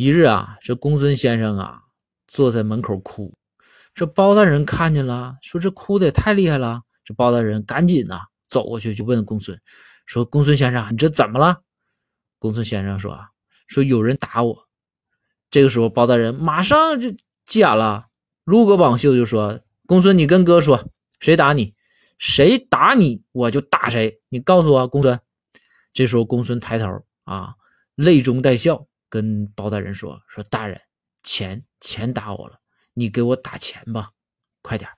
一日啊，这公孙先生啊坐在门口哭，这包大人看见了，说这哭的也太厉害了。这包大人赶紧呐走过去就问公孙，说公孙先生，你这怎么了？公孙先生说啊，说有人打我。这个时候包大人马上就急眼了，撸个绑袖就说：“公孙，你跟哥说，谁打你？谁打你，我就打谁。你告诉我，公孙。”这时候公孙抬头啊，泪中带笑。跟包大人说：“说大人，钱钱打我了，你给我打钱吧，快点。”